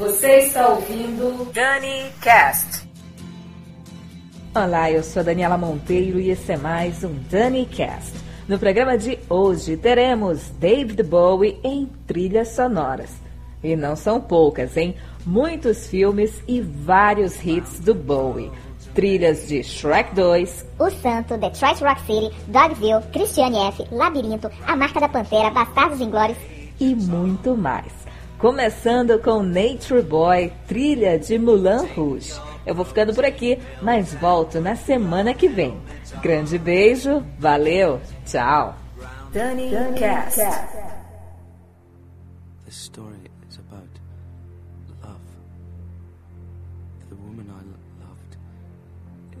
Você está ouvindo Dani Cast. Olá, eu sou a Daniela Monteiro e esse é mais um Dani Cast. No programa de hoje teremos David Bowie em trilhas sonoras. E não são poucas, hein? Muitos filmes e vários hits do Bowie. Trilhas de Shrek 2, O Santo, Detroit Rock City, Dogville, Christiane F., Labirinto, A Marca da Pantera, Bastardos Inglórios e muito mais. Começando com Nature Boy, trilha de Moulin Rouge. Eu vou ficando por aqui, mas volto na semana que vem. Grande beijo, valeu, tchau. Dani, Cast. This story is about love. The woman I lo- loved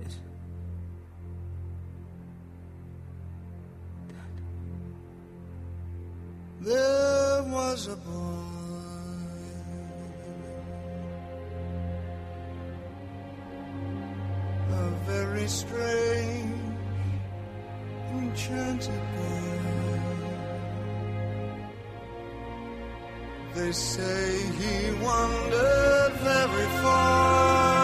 is There was a boy A very strange Enchanted boy They say he wandered very far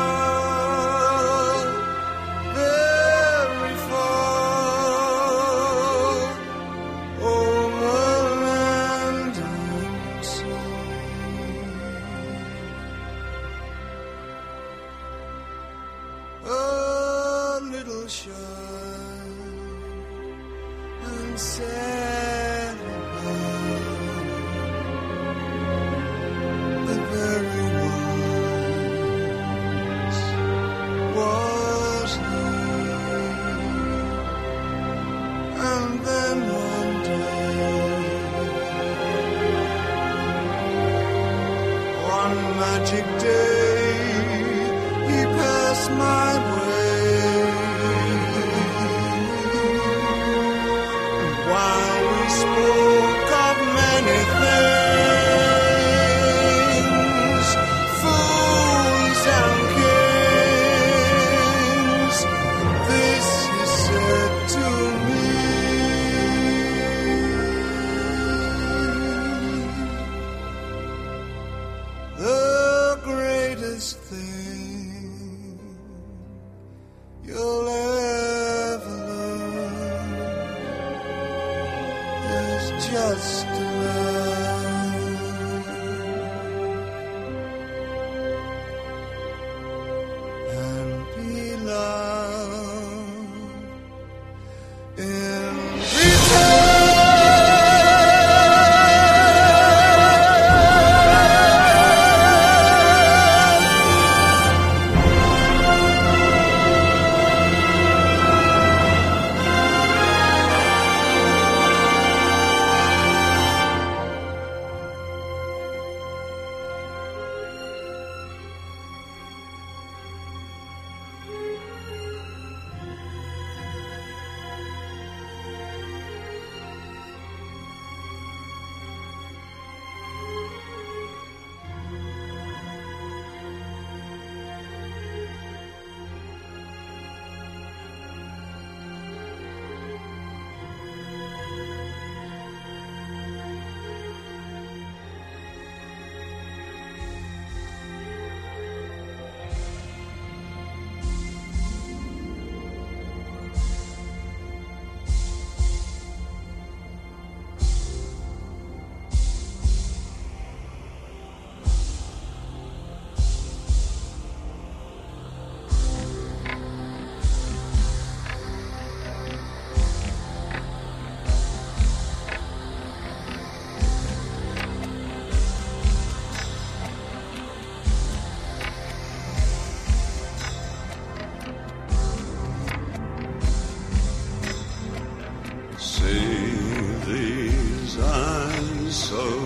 so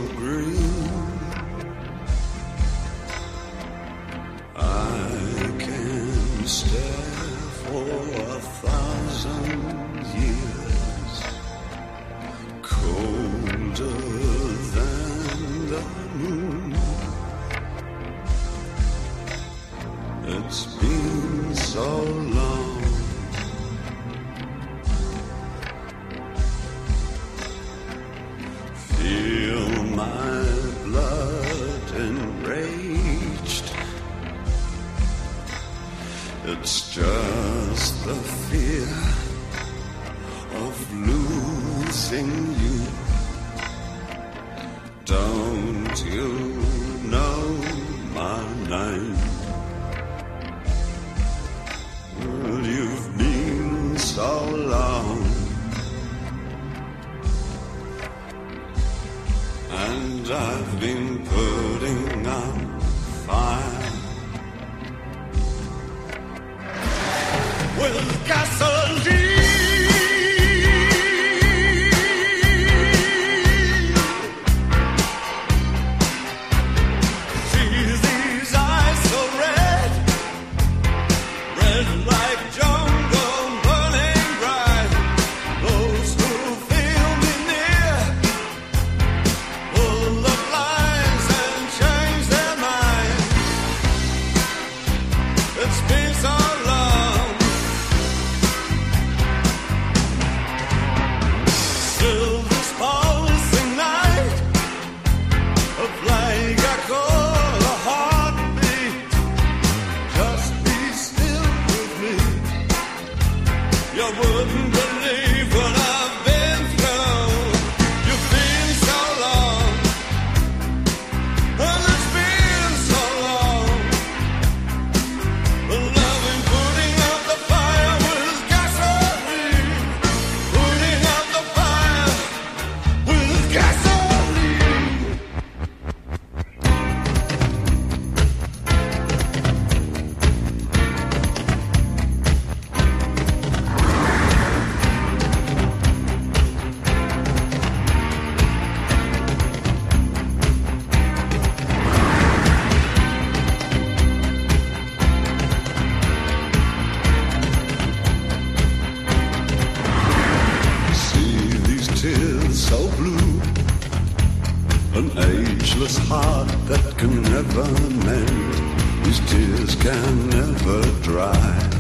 can never dry.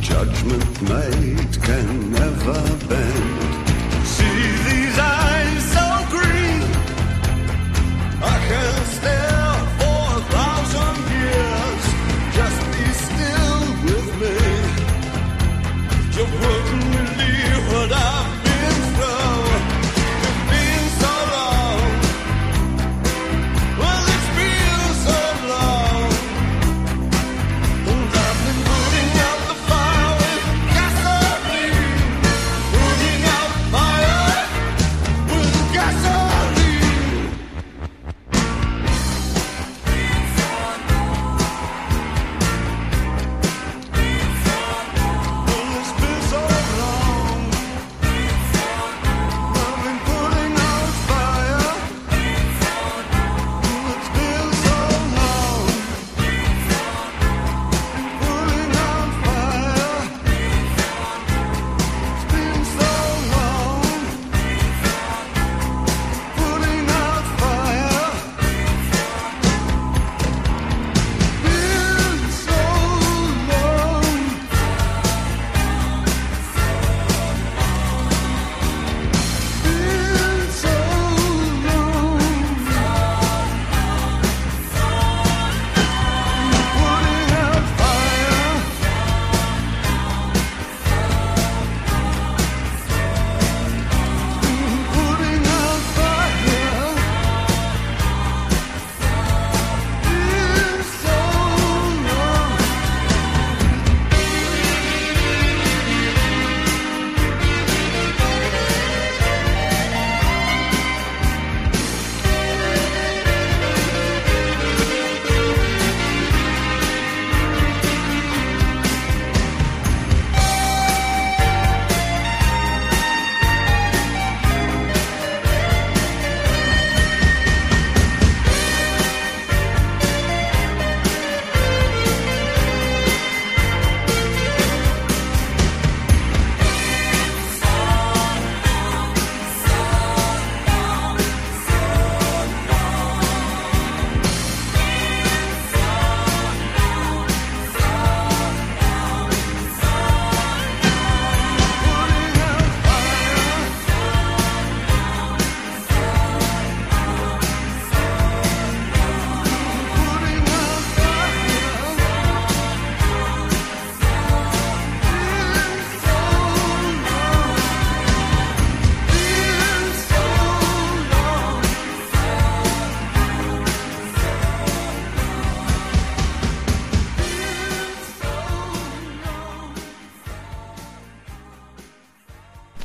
Judgment made can never bend.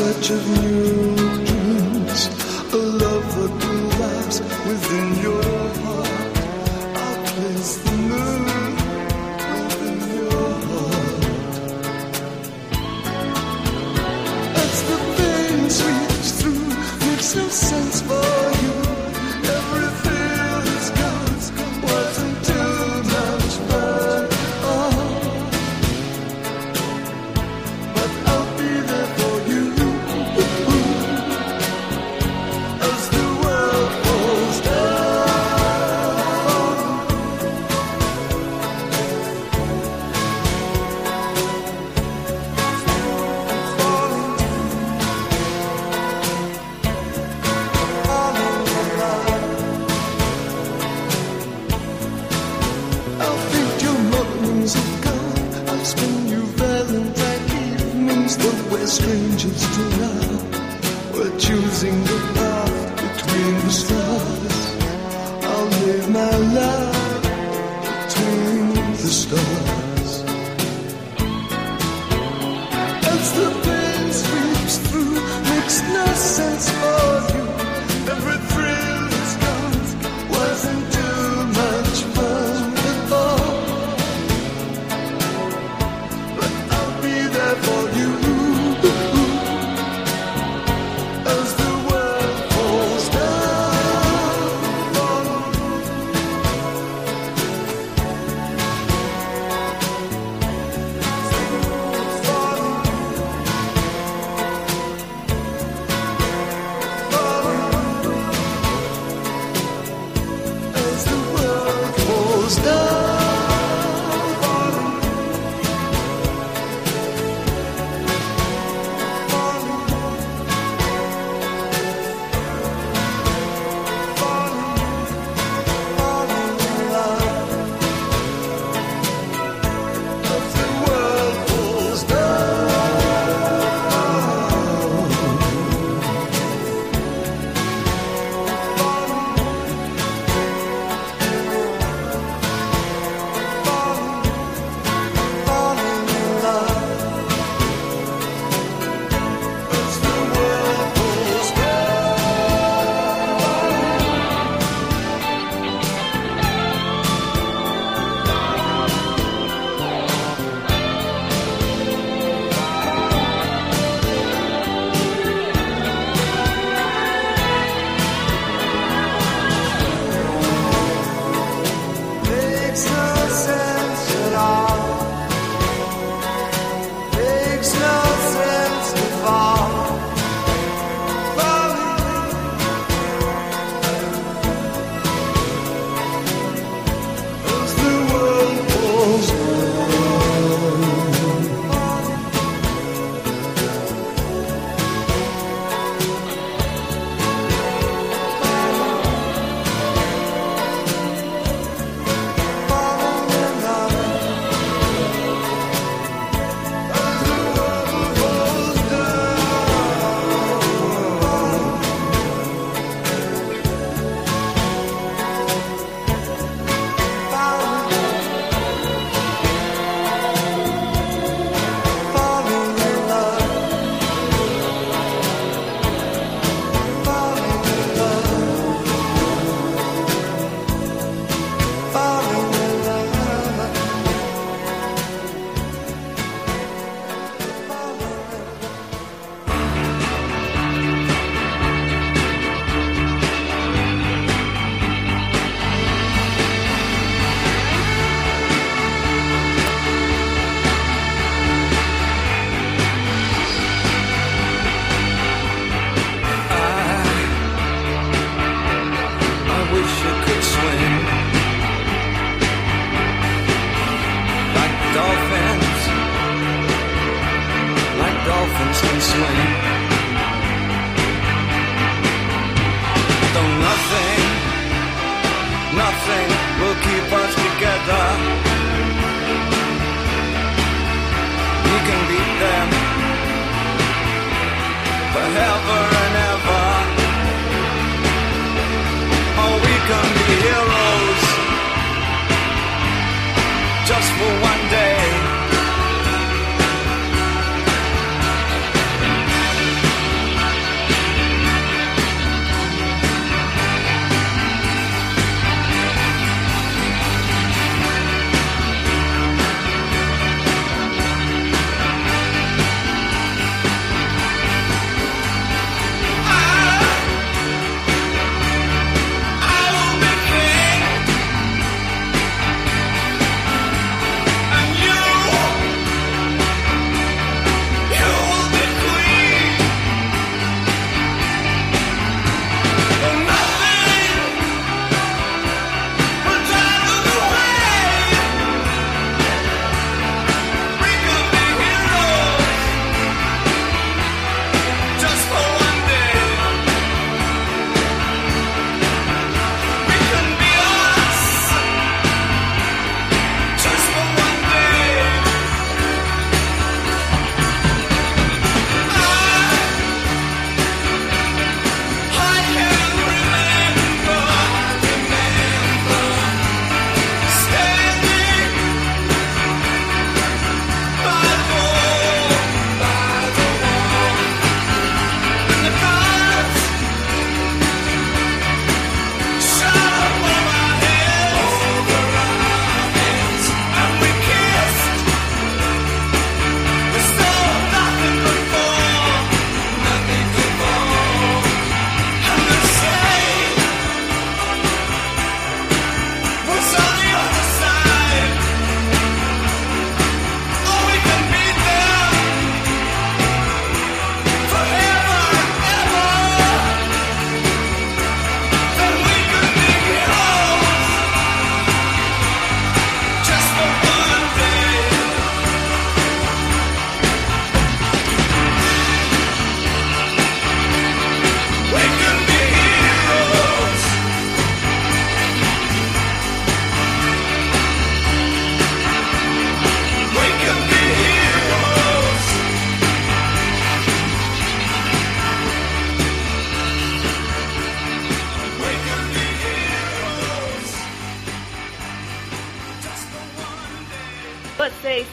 touch of new dreams, a love that lives within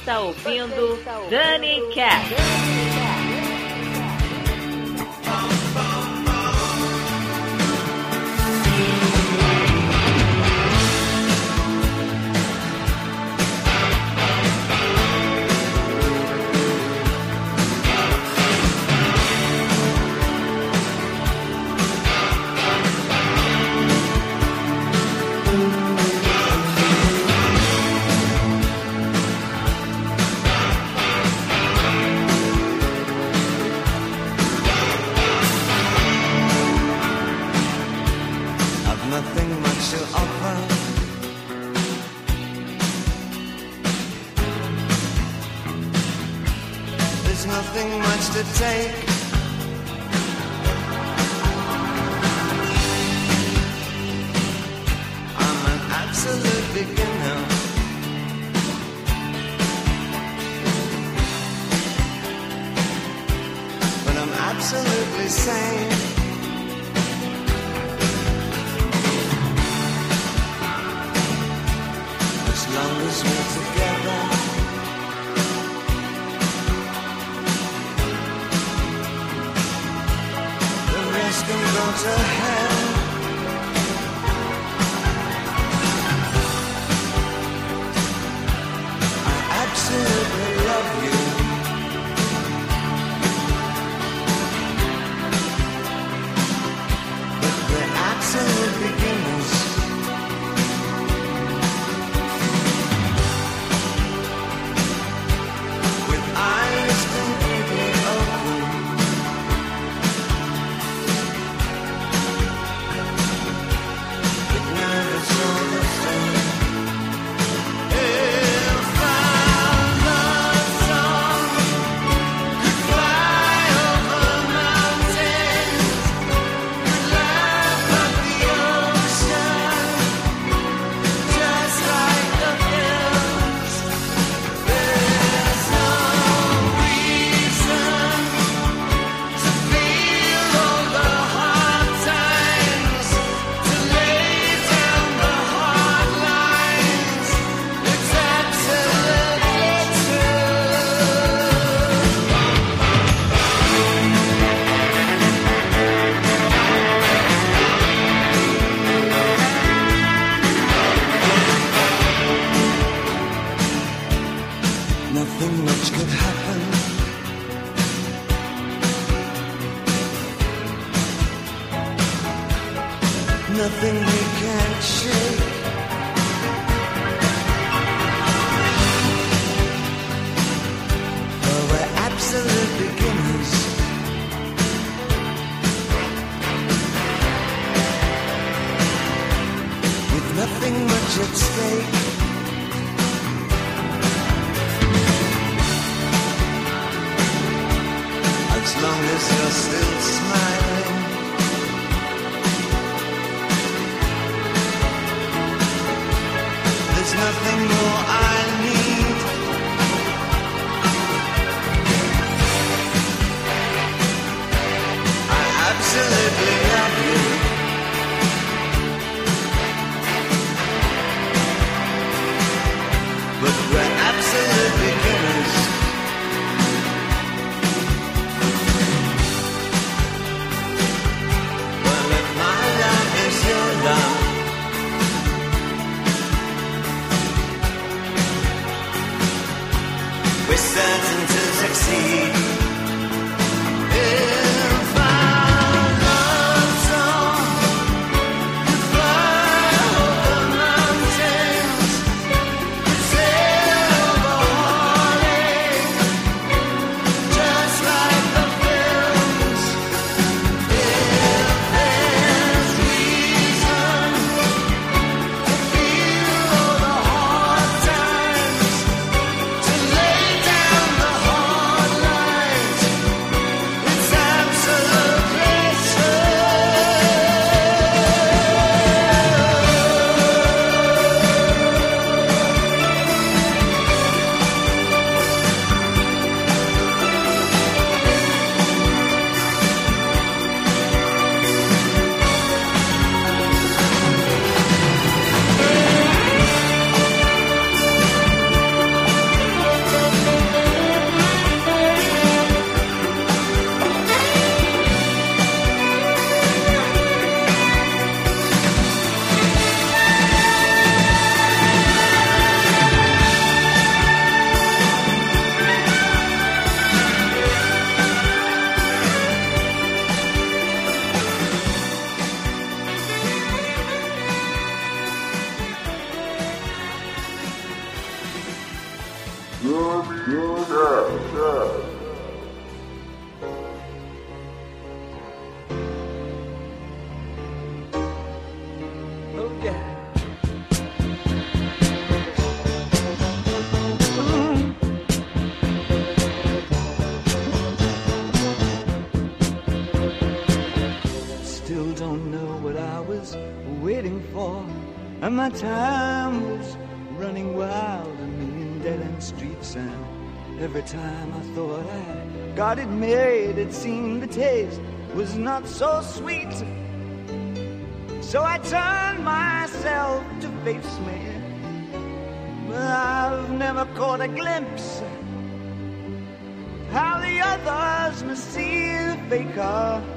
está ouvindo Dani Cat. as long as we're together. The rest can go to hell. My time was running wild, a million dead end streets. And every time I thought I got it made, it seemed the taste was not so sweet. So I turned myself to face me. But I've never caught a glimpse how the others must see the faker.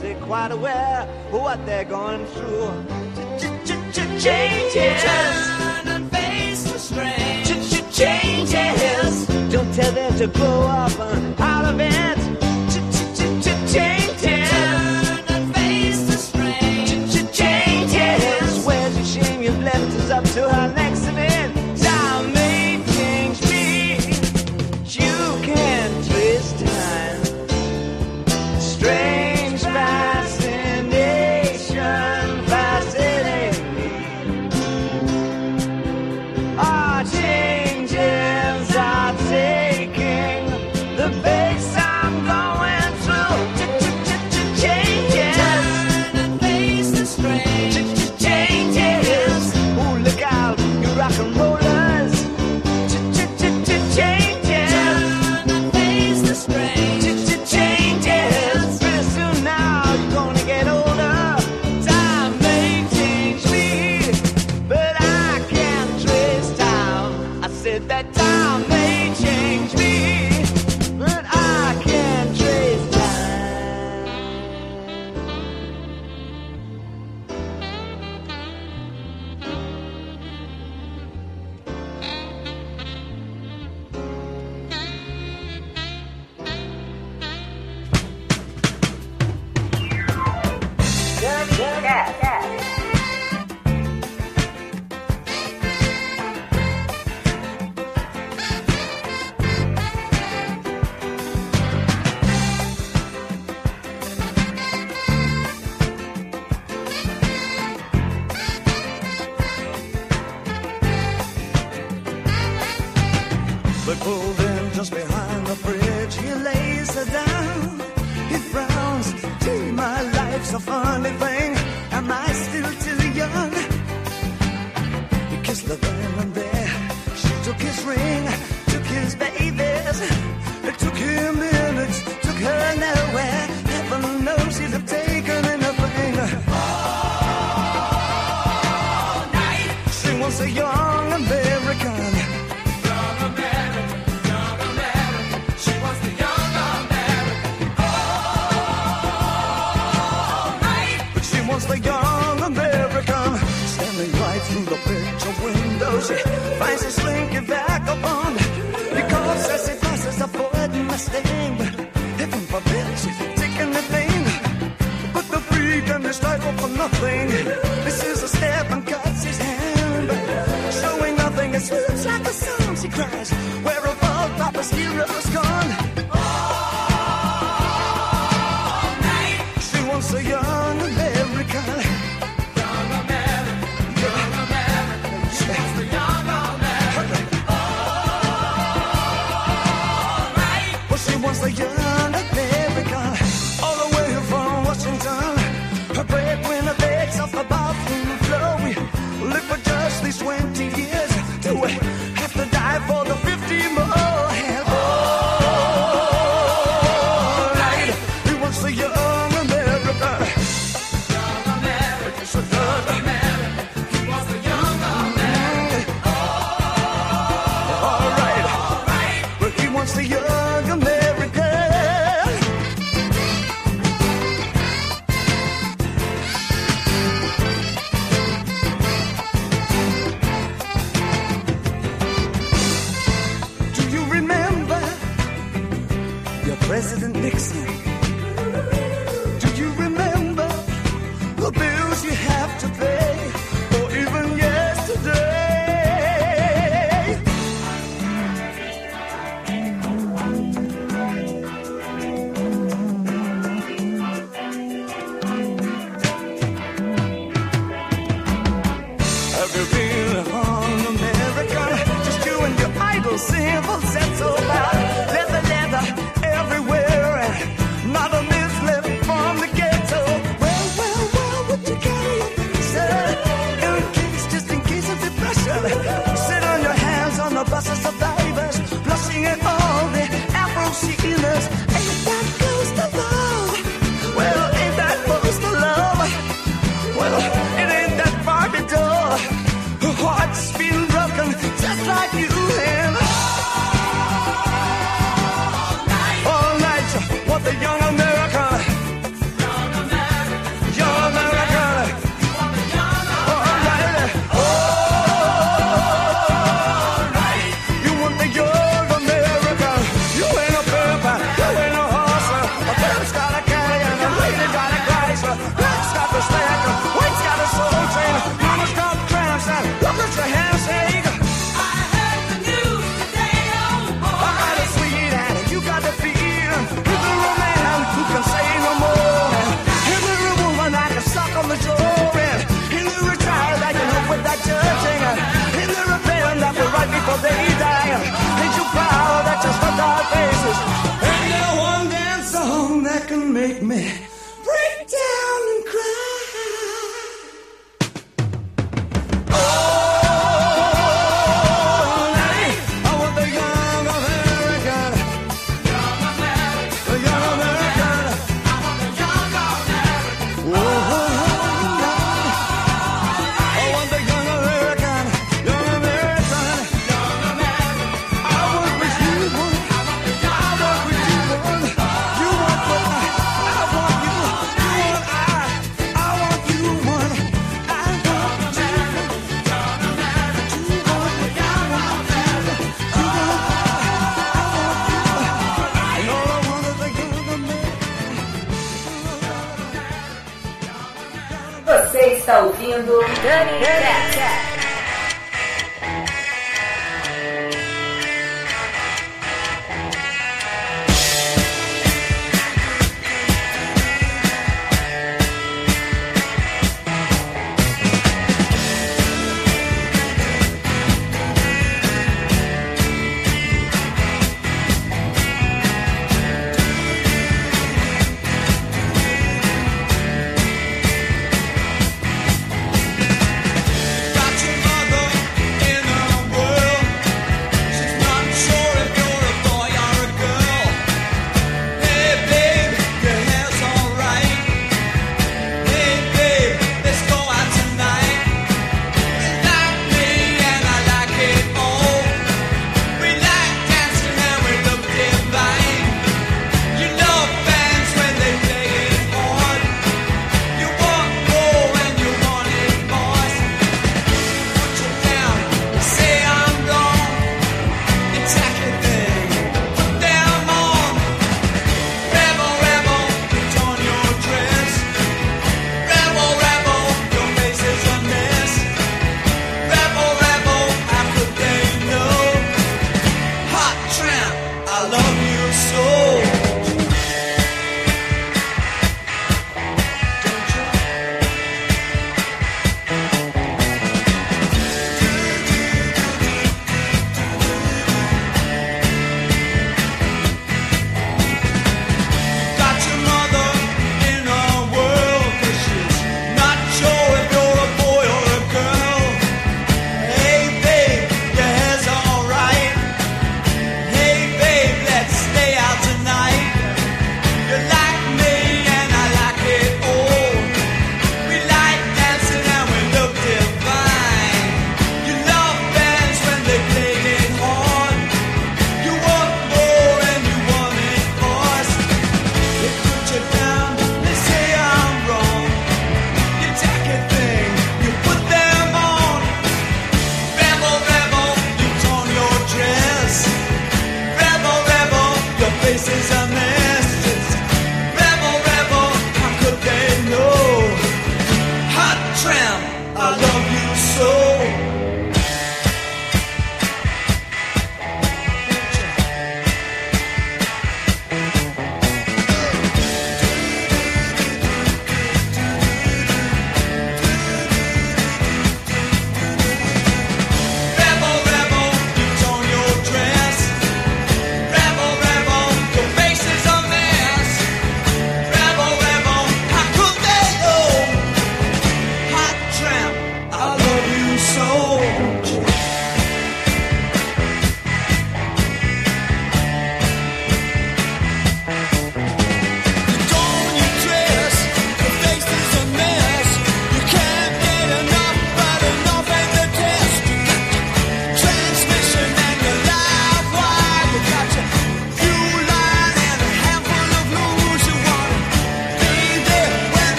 They're quite aware of what they're going through. Changes. And face the strain. Changes. Don't tell them to grow up uh, out of it. Changes. Turn and face the strain. Changes. Where's the shame you've left us up to our next She finds a slinky vagabond because as he passes a Ford Mustang, but heaven forbid she's taking the thing. But the and his title for nothing. This is a step and cuts his hand, showing nothing. It swoops like a song. She cries, "Where all Papa's heroes gone?" You're President Nixon.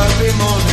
Saturday morning.